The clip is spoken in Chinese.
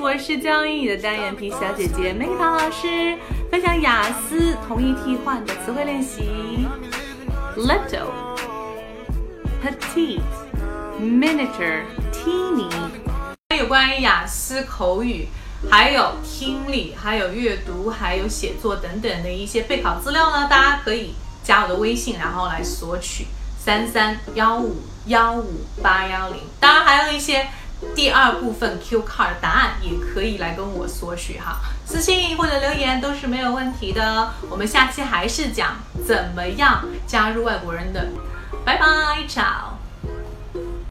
我是教英语的单眼皮小姐姐梅桃老师，分享雅思同义替换的词汇练习。Little, petite, miniature, teeny。有关于雅思口语，还有听力，还有阅读，还有写作等等的一些备考资料呢，大家可以加我的微信，然后来索取三三幺五幺五八幺零。当然还有一些。第二部分 Q card 答案也可以来跟我索取哈，私信或者留言都是没有问题的。我们下期还是讲怎么样加入外国人的，拜拜，ciao。